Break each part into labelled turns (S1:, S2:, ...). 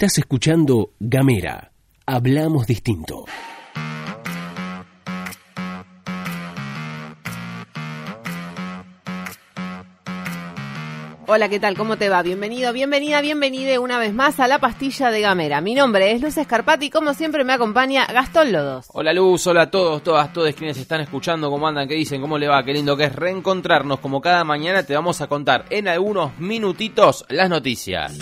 S1: Estás escuchando Gamera. Hablamos distinto.
S2: Hola, ¿qué tal? ¿Cómo te va? Bienvenido, bienvenida, bienvenida una vez más a la pastilla de Gamera. Mi nombre es Luz Escarpati y como siempre me acompaña Gastón Lodos.
S3: Hola Luz, hola a todos, todas, todos quienes están escuchando, cómo andan, qué dicen, cómo le va, qué lindo que es reencontrarnos como cada mañana te vamos a contar en algunos minutitos las noticias.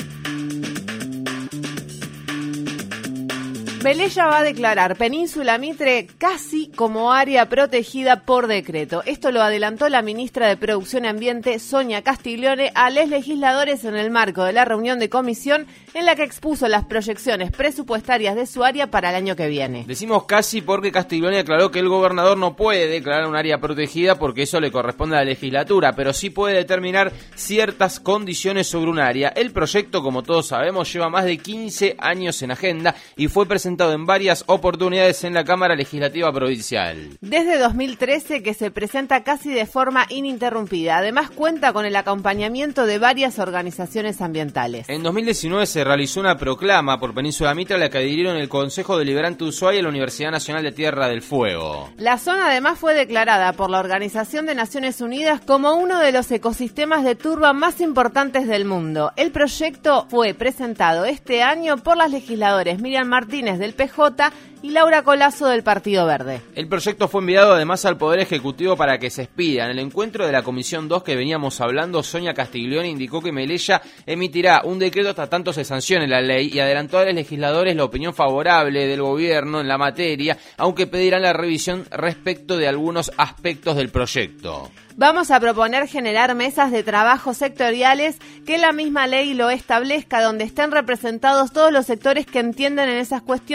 S2: Melella va a declarar Península Mitre casi como área protegida por decreto. Esto lo adelantó la ministra de Producción y Ambiente, Sonia Castiglione, a los legisladores en el marco de la reunión de comisión en la que expuso las proyecciones presupuestarias de su área para el año que viene.
S3: Decimos casi porque Castiglione aclaró que el gobernador no puede declarar un área protegida porque eso le corresponde a la legislatura, pero sí puede determinar ciertas condiciones sobre un área. El proyecto, como todos sabemos, lleva más de 15 años en agenda y fue presentado en varias oportunidades en la Cámara Legislativa Provincial.
S2: Desde 2013 que se presenta casi de forma ininterrumpida. Además cuenta con el acompañamiento de varias organizaciones ambientales.
S3: En 2019 se realizó una proclama por Península Mitra a la que adhirieron el Consejo Deliberante Ushuaia y la Universidad Nacional de Tierra del Fuego.
S2: La zona además fue declarada por la Organización de Naciones Unidas como uno de los ecosistemas de turba más importantes del mundo. El proyecto fue presentado este año por las legisladoras Miriam Martínez de del PJ y Laura Colazo del Partido Verde.
S3: El proyecto fue enviado además al Poder Ejecutivo para que se expida. En el encuentro de la Comisión 2 que veníamos hablando, Sonia Castiglione indicó que Melella emitirá un decreto hasta tanto se sancione la ley y adelantó a los legisladores la opinión favorable del gobierno en la materia, aunque pedirán la revisión respecto de algunos aspectos del proyecto.
S2: Vamos a proponer generar mesas de trabajo sectoriales que la misma ley lo establezca, donde estén representados todos los sectores que entienden en esas cuestiones,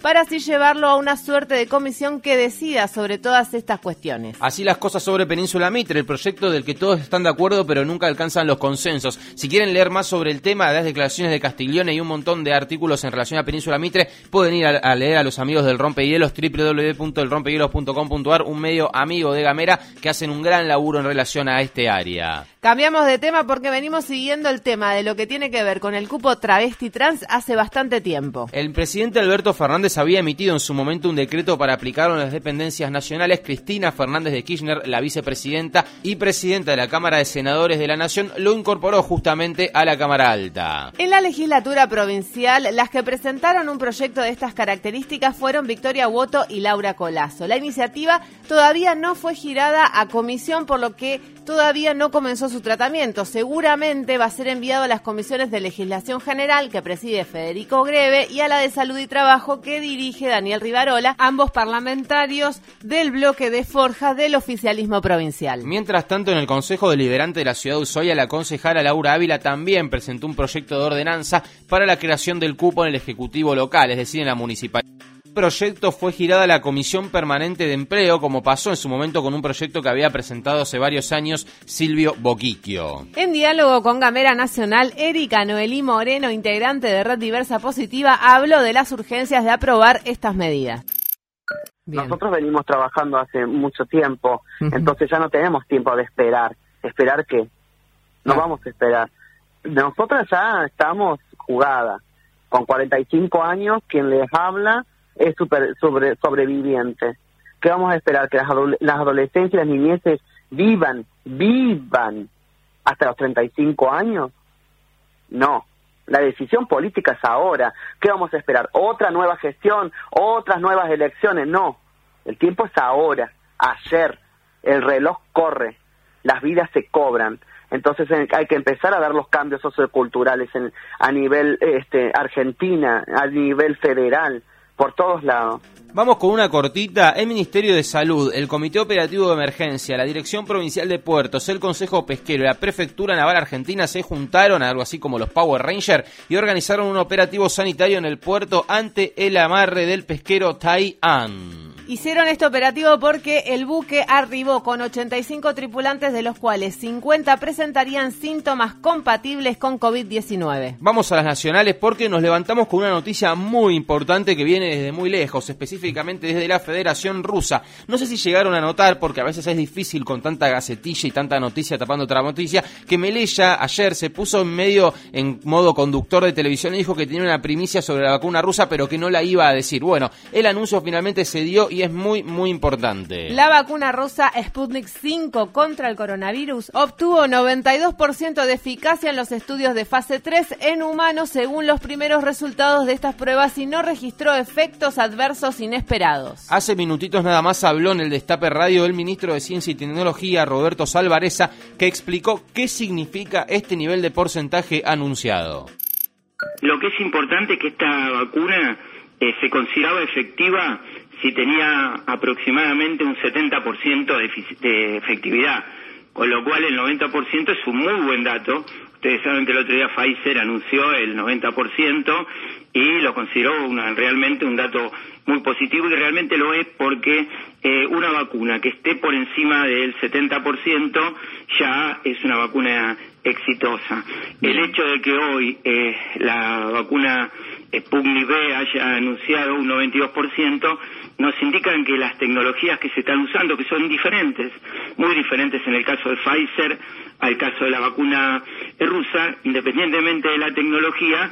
S2: para así llevarlo a una suerte de comisión que decida sobre todas estas cuestiones.
S3: Así las cosas sobre Península Mitre, el proyecto del que todos están de acuerdo pero nunca alcanzan los consensos. Si quieren leer más sobre el tema las declaraciones de Castiglione y un montón de artículos en relación a Península Mitre, pueden ir a, leer a los amigos del Rompehielos, www.elrompehielos.com.ar, un medio amigo de Gamera que hacen un gran laburo en relación a este área.
S2: Cambiamos de tema porque venimos siguiendo el tema de lo que tiene que ver con el cupo travesti trans hace bastante tiempo.
S3: El presidente Alberto Fernández había emitido en su momento un decreto para aplicarlo en las dependencias nacionales. Cristina Fernández de Kirchner, la vicepresidenta y presidenta de la Cámara de Senadores de la Nación, lo incorporó justamente a la Cámara Alta.
S2: En la legislatura provincial, las que presentaron un proyecto de estas características fueron Victoria Woto y Laura Colazo. La iniciativa todavía no fue girada a comisión por lo que todavía no comenzó su tratamiento. Seguramente va a ser enviado a las comisiones de legislación general que preside Federico Greve y a la de salud y trabajo que dirige Daniel Rivarola, ambos parlamentarios del bloque de Forja del oficialismo provincial.
S3: Mientras tanto, en el Consejo Deliberante de la Ciudad de Ushuaia, la concejala Laura Ávila también presentó un proyecto de ordenanza para la creación del cupo en el Ejecutivo local, es decir, en la municipalidad proyecto fue girada a la Comisión Permanente de Empleo, como pasó en su momento con un proyecto que había presentado hace varios años Silvio Boquiquio.
S2: En diálogo con Gamera Nacional, Erika Noelí Moreno, integrante de Red Diversa Positiva, habló de las urgencias de aprobar estas medidas.
S4: Nosotros venimos trabajando hace mucho tiempo, entonces ya no tenemos tiempo de esperar. ¿Esperar qué? No, vamos a esperar. Nosotras ya estamos jugadas. Con 45 años, quien les habla es super, sobre, sobreviviente. ¿Qué vamos a esperar? ¿Que las, las adolescentes y las niñeces vivan, vivan hasta los 35 años? No. La decisión política es ahora. ¿Qué vamos a esperar? ¿Otra nueva gestión? ¿Otras nuevas elecciones? No. El tiempo es ahora, ayer. El reloj corre. Las vidas se cobran. Entonces hay que empezar a dar los cambios socioculturales en, a nivel este, Argentina, a nivel federal por todos lados.
S3: Vamos con una cortita. El Ministerio de Salud, el Comité Operativo de Emergencia, la Dirección Provincial de Puertos, el Consejo Pesquero y la Prefectura Naval Argentina se juntaron, algo así como los Power Rangers, y organizaron un operativo sanitario en el puerto ante el amarre del pesquero Tai An.
S2: Hicieron este operativo porque el buque arribó con 85 tripulantes, de los cuales 50 presentarían síntomas compatibles con COVID-19.
S3: Vamos a las nacionales porque nos levantamos con una noticia muy importante que viene desde muy lejos, específicamente desde la Federación Rusa. No sé si llegaron a notar, porque a veces es difícil con tanta gacetilla y tanta noticia tapando otra noticia, que Melella ayer se puso en medio en modo conductor de televisión y dijo que tenía una primicia sobre la vacuna rusa, pero que no la iba a decir. Bueno, el anuncio finalmente se dio y es muy, muy importante.
S2: La vacuna rusa Sputnik 5 contra el coronavirus obtuvo 92% de eficacia en los estudios de fase 3 en humanos según los primeros resultados de estas pruebas y no registró efectos adversos inesperados.
S3: Hace minutitos nada más habló en el Destape Radio el ministro de Ciencia y Tecnología, Roberto Salvareza, que explicó qué significa este nivel de porcentaje anunciado.
S5: Lo que es importante es que esta vacuna eh, se consideraba efectiva si tenía aproximadamente un 70% de, de efectividad, con lo cual el 90% es un muy buen dato. Ustedes saben que el otro día Pfizer anunció el 90% y lo consideró una, realmente un dato muy positivo y realmente lo es porque eh, una vacuna que esté por encima del 70% ya es una vacuna exitosa. El hecho de que hoy eh, la vacuna Sputnik B haya anunciado un 92% nos indican que las tecnologías que se están usando, que son diferentes, muy diferentes en el caso de Pfizer, al caso de la vacuna rusa, independientemente de la tecnología,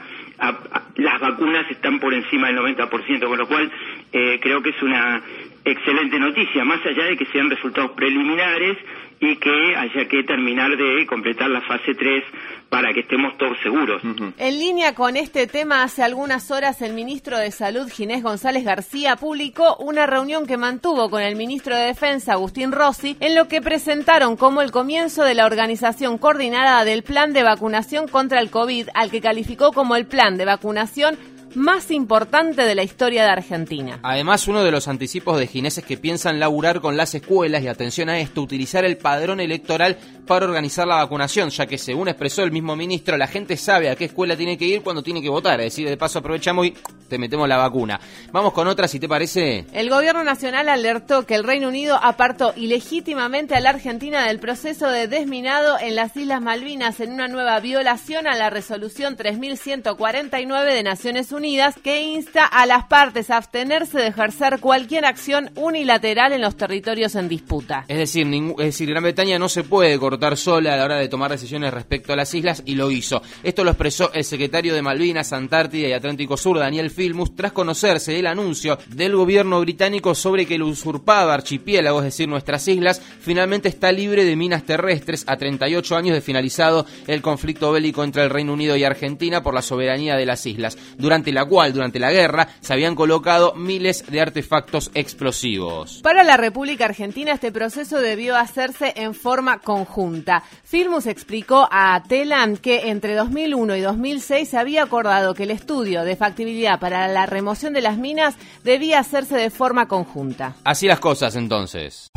S5: las vacunas están por encima del 90%, con lo cual eh, creo que es una excelente noticia, más allá de que sean resultados preliminares y que haya que terminar de completar la fase 3 para que estemos todos seguros.
S2: En línea con este tema, hace algunas horas el ministro de Salud, Ginés González García, publicó una reunión que mantuvo con el ministro de Defensa, Agustín Rossi, en lo que presentaron como el comienzo de la organización coordinada del plan de vacunación contra el COVID, al que calificó como el plan de vacunación más importante de la historia de Argentina.
S3: Además, uno de los anticipos de gineses que piensan laburar con las escuelas, y atención a esto, utilizar el padrón electoral para organizar la vacunación, ya que según expresó el mismo ministro, la gente sabe a qué escuela tiene que ir cuando tiene que votar, es decir, de paso aprovechamos y te metemos la vacuna. Vamos con otra, si te parece.
S2: El gobierno nacional alertó que el Reino Unido apartó ilegítimamente a la Argentina del proceso de desminado en las Islas Malvinas en una nueva violación a la resolución 3149 de Naciones Unidas Unidas que insta a las partes a abstenerse de ejercer cualquier acción unilateral en los territorios en disputa.
S3: Es decir, es decir, Gran Bretaña no se puede cortar sola a la hora de tomar decisiones respecto a las islas y lo hizo. Esto lo expresó el secretario de Malvinas, Antártida y Atlántico Sur, Daniel Filmus, tras conocerse el anuncio del gobierno británico sobre que el usurpado archipiélago, es decir, nuestras islas, finalmente está libre de minas terrestres a 38 años de finalizado el conflicto bélico entre el Reino Unido y Argentina por la soberanía de las islas. Durante la cual durante la guerra se habían colocado miles de artefactos explosivos.
S2: Para la República Argentina este proceso debió hacerse en forma conjunta. Filmus explicó a Telan que entre 2001 y 2006 se había acordado que el estudio de factibilidad para la remoción de las minas debía hacerse de forma conjunta.
S3: Así las cosas entonces.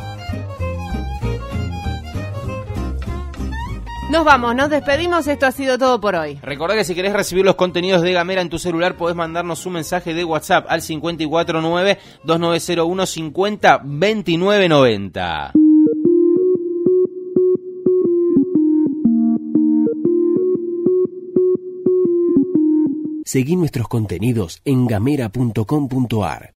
S2: Nos vamos, nos despedimos, esto ha sido todo por hoy.
S3: Recordá que si querés recibir los contenidos de Gamera en tu celular podés mandarnos un mensaje de WhatsApp al 549-2901 50 2990.
S1: Seguí nuestros contenidos en gamera.com.ar.